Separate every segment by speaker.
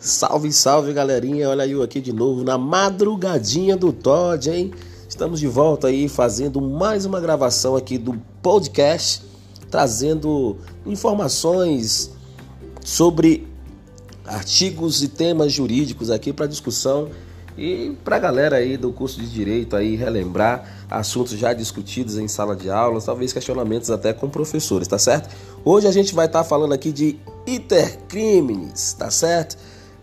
Speaker 1: Salve, salve galerinha, olha eu aqui de novo na madrugadinha do Todd, hein? Estamos de volta aí fazendo mais uma gravação aqui do podcast, trazendo informações sobre artigos e temas jurídicos aqui para discussão e para a galera aí do curso de Direito aí relembrar assuntos já discutidos em sala de aula, talvez questionamentos até com professores, tá certo? Hoje a gente vai estar tá falando aqui de intercrimes, tá certo?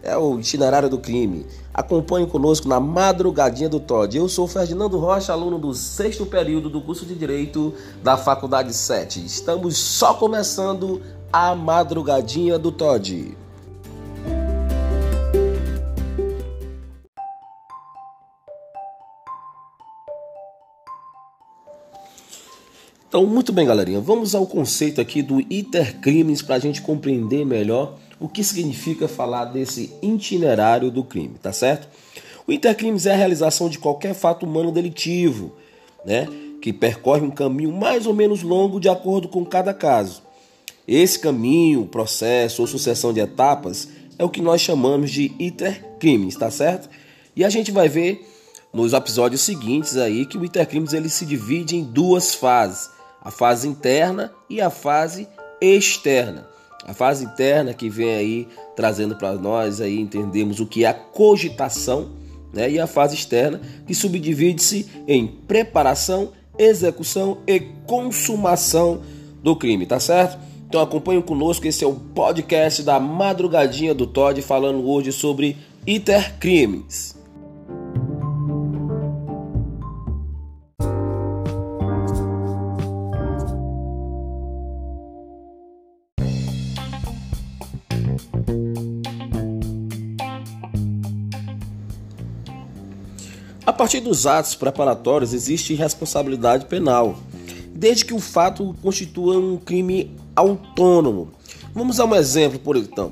Speaker 1: É o itinerário do crime. Acompanhe conosco na madrugadinha do Todd. Eu sou Ferdinando Rocha, aluno do sexto período do curso de Direito da Faculdade 7. Estamos só começando a madrugadinha do Todd. Então, muito bem, galerinha. Vamos ao conceito aqui do intercrimes para a gente compreender melhor o que significa falar desse itinerário do crime, tá certo? O intercrimes é a realização de qualquer fato humano delitivo, né, que percorre um caminho mais ou menos longo de acordo com cada caso. Esse caminho, processo ou sucessão de etapas é o que nós chamamos de intercrimes, tá certo? E a gente vai ver nos episódios seguintes aí que o intercrimes ele se divide em duas fases, a fase interna e a fase externa. A fase interna que vem aí trazendo para nós aí entendemos o que é a cogitação, né? E a fase externa que subdivide-se em preparação, execução e consumação do crime, tá certo? Então acompanhem conosco, esse é o podcast da madrugadinha do Todd falando hoje sobre intercrimes. A partir dos atos preparatórios existe responsabilidade penal, desde que o fato constitua um crime autônomo. Vamos dar um exemplo, por então.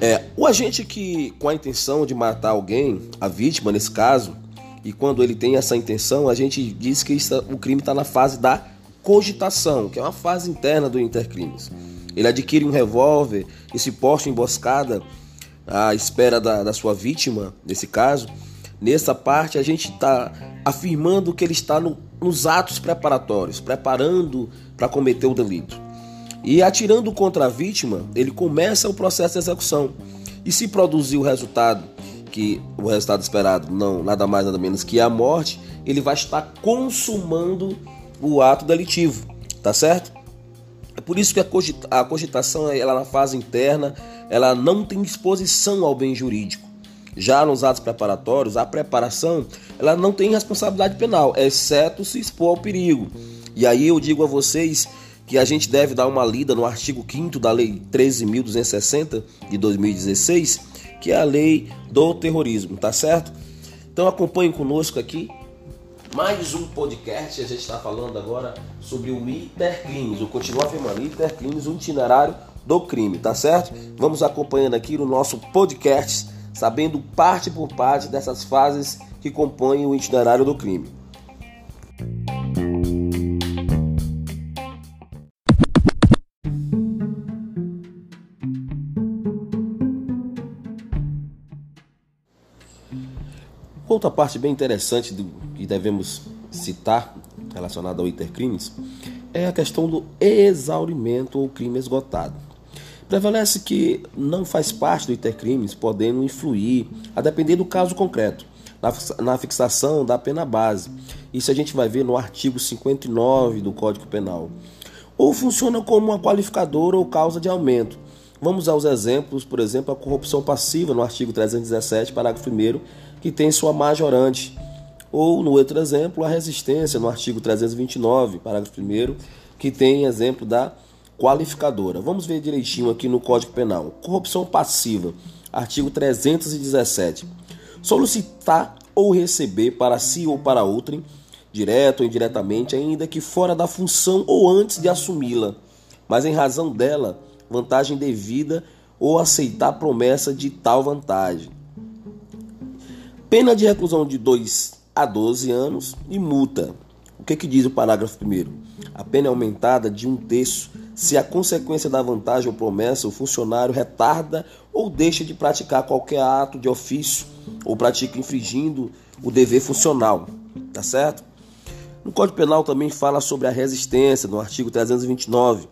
Speaker 1: É, o agente que, com a intenção de matar alguém, a vítima nesse caso, e quando ele tem essa intenção, a gente diz que isso, o crime está na fase da cogitação, que é uma fase interna do intercrimes. Ele adquire um revólver e se posta emboscada à espera da, da sua vítima, nesse caso, Nessa parte, a gente está afirmando que ele está no, nos atos preparatórios, preparando para cometer o delito. E atirando contra a vítima, ele começa o processo de execução. E se produzir o resultado, que o resultado esperado não nada mais nada menos que a morte, ele vai estar consumando o ato delitivo, tá certo? É por isso que a cogitação, ela na fase interna, ela não tem exposição ao bem jurídico. Já nos atos preparatórios, a preparação ela não tem responsabilidade penal, exceto se expor ao perigo. E aí eu digo a vocês que a gente deve dar uma lida no artigo 5 da Lei 13.260 de 2016, que é a lei do terrorismo, tá certo? Então acompanhem conosco aqui mais um podcast. A gente está falando agora sobre o Intercrimes, o continuar afirmando Intercrimes, o itinerário do crime, tá certo? Vamos acompanhando aqui no nosso podcast sabendo parte por parte dessas fases que compõem o itinerário do crime. Outra parte bem interessante do que devemos citar relacionada ao intercrimes é a questão do exaurimento ou crime esgotado. Prevalece que não faz parte do intercrimes, podendo influir, a depender do caso concreto, na fixação da pena base. Isso a gente vai ver no artigo 59 do Código Penal. Ou funciona como uma qualificadora ou causa de aumento. Vamos aos exemplos, por exemplo, a corrupção passiva no artigo 317, parágrafo 1, que tem sua majorante. Ou, no outro exemplo, a resistência no artigo 329, parágrafo 1, que tem exemplo da qualificadora. Vamos ver direitinho aqui no Código Penal. Corrupção passiva, artigo 317. Solicitar ou receber para si ou para outrem, direto ou indiretamente, ainda que fora da função ou antes de assumi-la, mas em razão dela, vantagem devida ou aceitar promessa de tal vantagem. Pena de reclusão de 2 a 12 anos e multa. O que, que diz o parágrafo 1? A pena é aumentada de um terço se a consequência da vantagem ou promessa o funcionário retarda ou deixa de praticar qualquer ato de ofício ou pratica infringindo o dever funcional, tá certo? No Código Penal também fala sobre a resistência, no artigo 329,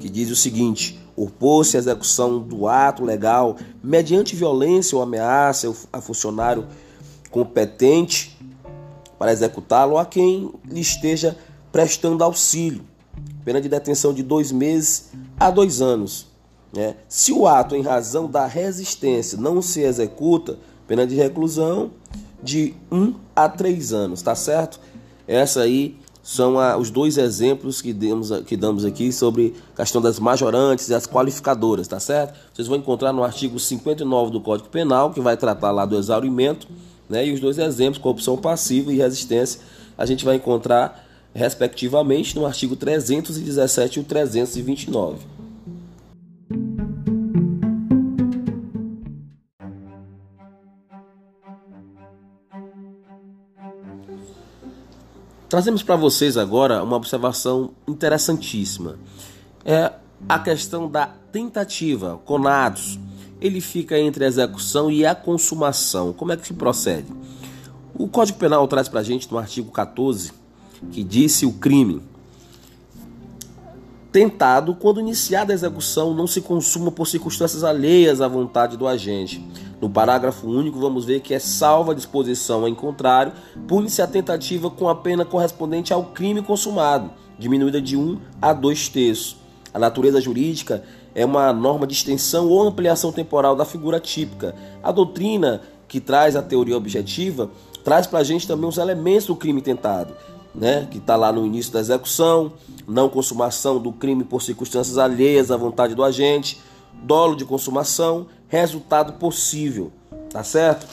Speaker 1: que diz o seguinte: opor-se à execução do ato legal mediante violência ou ameaça a funcionário competente para executá-lo ou a quem lhe esteja prestando auxílio. Pena de detenção de dois meses a dois anos. Né? Se o ato, em razão da resistência, não se executa, pena de reclusão de um a três anos, tá certo? Essa aí são a, os dois exemplos que damos, que damos aqui sobre a questão das majorantes e as qualificadoras, tá certo? Vocês vão encontrar no artigo 59 do Código Penal, que vai tratar lá do exaurimento, né? E os dois exemplos, corrupção passiva e resistência, a gente vai encontrar respectivamente no artigo 317 e o 329. Trazemos para vocês agora uma observação interessantíssima. É a questão da tentativa, conados. Ele fica entre a execução e a consumação. Como é que se procede? O Código Penal traz para a gente no artigo 14 que disse o crime tentado quando iniciada a execução não se consuma por circunstâncias alheias à vontade do agente no parágrafo único, vamos ver que é salva a disposição em contrário, pune-se a tentativa com a pena correspondente ao crime consumado, diminuída de 1 a 2 terços. A natureza jurídica é uma norma de extensão ou ampliação temporal da figura típica. A doutrina, que traz a teoria objetiva, traz para a gente também os elementos do crime tentado. Né, que está lá no início da execução, não consumação do crime por circunstâncias alheias à vontade do agente, dolo de consumação, resultado possível, tá certo?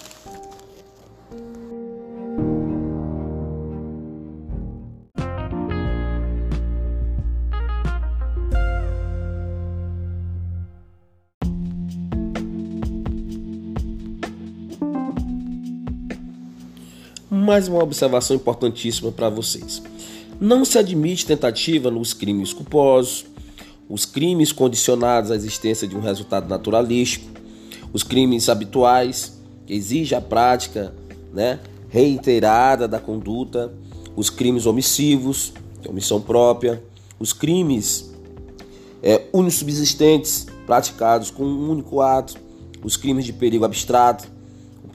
Speaker 1: Mais uma observação importantíssima para vocês. Não se admite tentativa nos crimes culposos, os crimes condicionados à existência de um resultado naturalístico, os crimes habituais, que exige a prática né, reiterada da conduta, os crimes omissivos, é omissão própria, os crimes é, unissubsistentes praticados com um único ato, os crimes de perigo abstrato,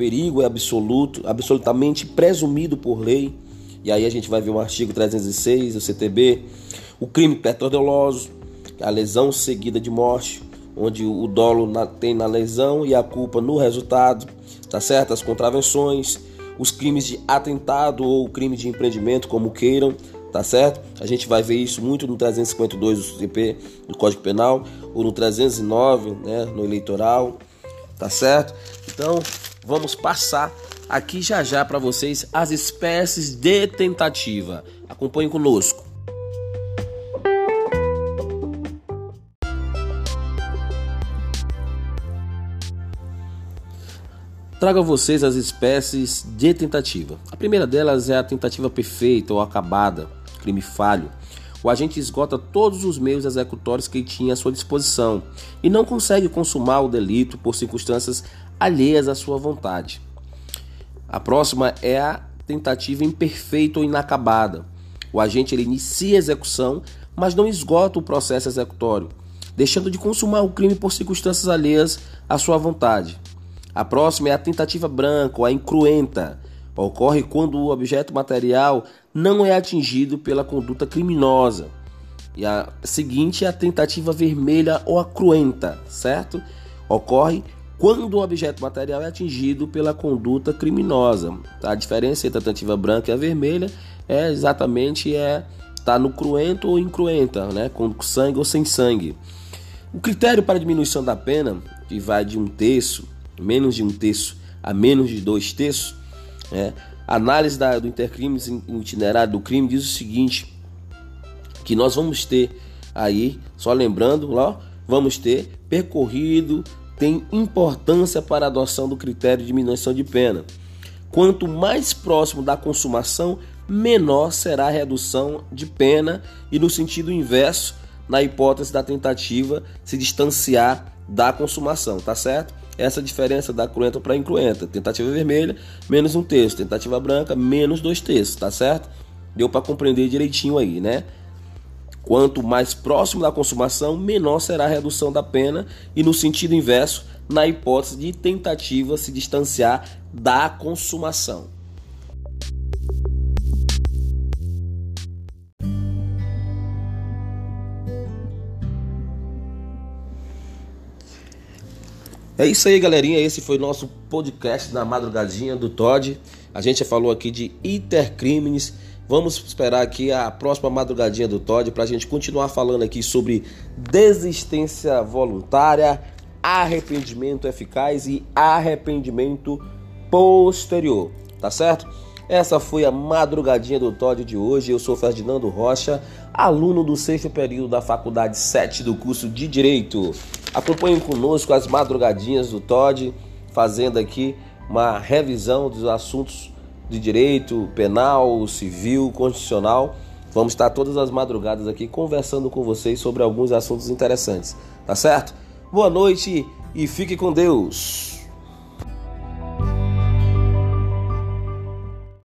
Speaker 1: perigo é absoluto, absolutamente presumido por lei, e aí a gente vai ver o artigo 306 do CTB, o crime petrodoloso, a lesão seguida de morte, onde o dolo na, tem na lesão e a culpa no resultado, tá certo? As contravenções, os crimes de atentado ou crime de empreendimento, como queiram, tá certo? A gente vai ver isso muito no 352 do CP, do Código Penal, ou no 309, né, no eleitoral, tá certo? Então, vamos passar aqui já já para vocês as espécies de tentativa. Acompanhe conosco. trago a vocês as espécies de tentativa. A primeira delas é a tentativa perfeita ou acabada, crime falho. O agente esgota todos os meios executórios que tinha à sua disposição e não consegue consumar o delito por circunstâncias alheias à sua vontade. A próxima é a tentativa imperfeita ou inacabada. O agente ele inicia a execução, mas não esgota o processo executório, deixando de consumar o crime por circunstâncias alheias à sua vontade. A próxima é a tentativa branca ou a incruenta. Ocorre quando o objeto material não é atingido pela conduta criminosa. E a seguinte é a tentativa vermelha ou a cruenta, certo? Ocorre quando o objeto material é atingido pela conduta criminosa. A diferença entre a tentativa branca e a vermelha é exatamente é tá no cruento ou incruenta, né? com sangue ou sem sangue. O critério para diminuição da pena, que vai de um terço menos de um terço a menos de dois terços, né? a análise da, do intercrimes itinerário do crime diz o seguinte, que nós vamos ter aí, só lembrando, lá, vamos ter percorrido tem importância para a adoção do critério de diminuição de pena. Quanto mais próximo da consumação, menor será a redução de pena e no sentido inverso, na hipótese da tentativa se distanciar da consumação, tá certo? Essa diferença da cruenta para incruenta. Tentativa vermelha, menos um terço. Tentativa branca, menos dois terços, tá certo? Deu para compreender direitinho aí, né? Quanto mais próximo da consumação, menor será a redução da pena, e no sentido inverso, na hipótese de tentativa se distanciar da consumação. É isso aí, galerinha. Esse foi nosso podcast na madrugadinha do Todd. A gente falou aqui de intercrimes. Vamos esperar aqui a próxima madrugadinha do Todd para a gente continuar falando aqui sobre desistência voluntária, arrependimento eficaz e arrependimento posterior. Tá certo? Essa foi a madrugadinha do Todd de hoje. Eu sou Ferdinando Rocha, aluno do sexto período da Faculdade 7 do curso de Direito. Acompanhem conosco as madrugadinhas do Todd, fazendo aqui uma revisão dos assuntos de direito penal, civil, constitucional. Vamos estar todas as madrugadas aqui conversando com vocês sobre alguns assuntos interessantes, tá certo? Boa noite e fique com Deus.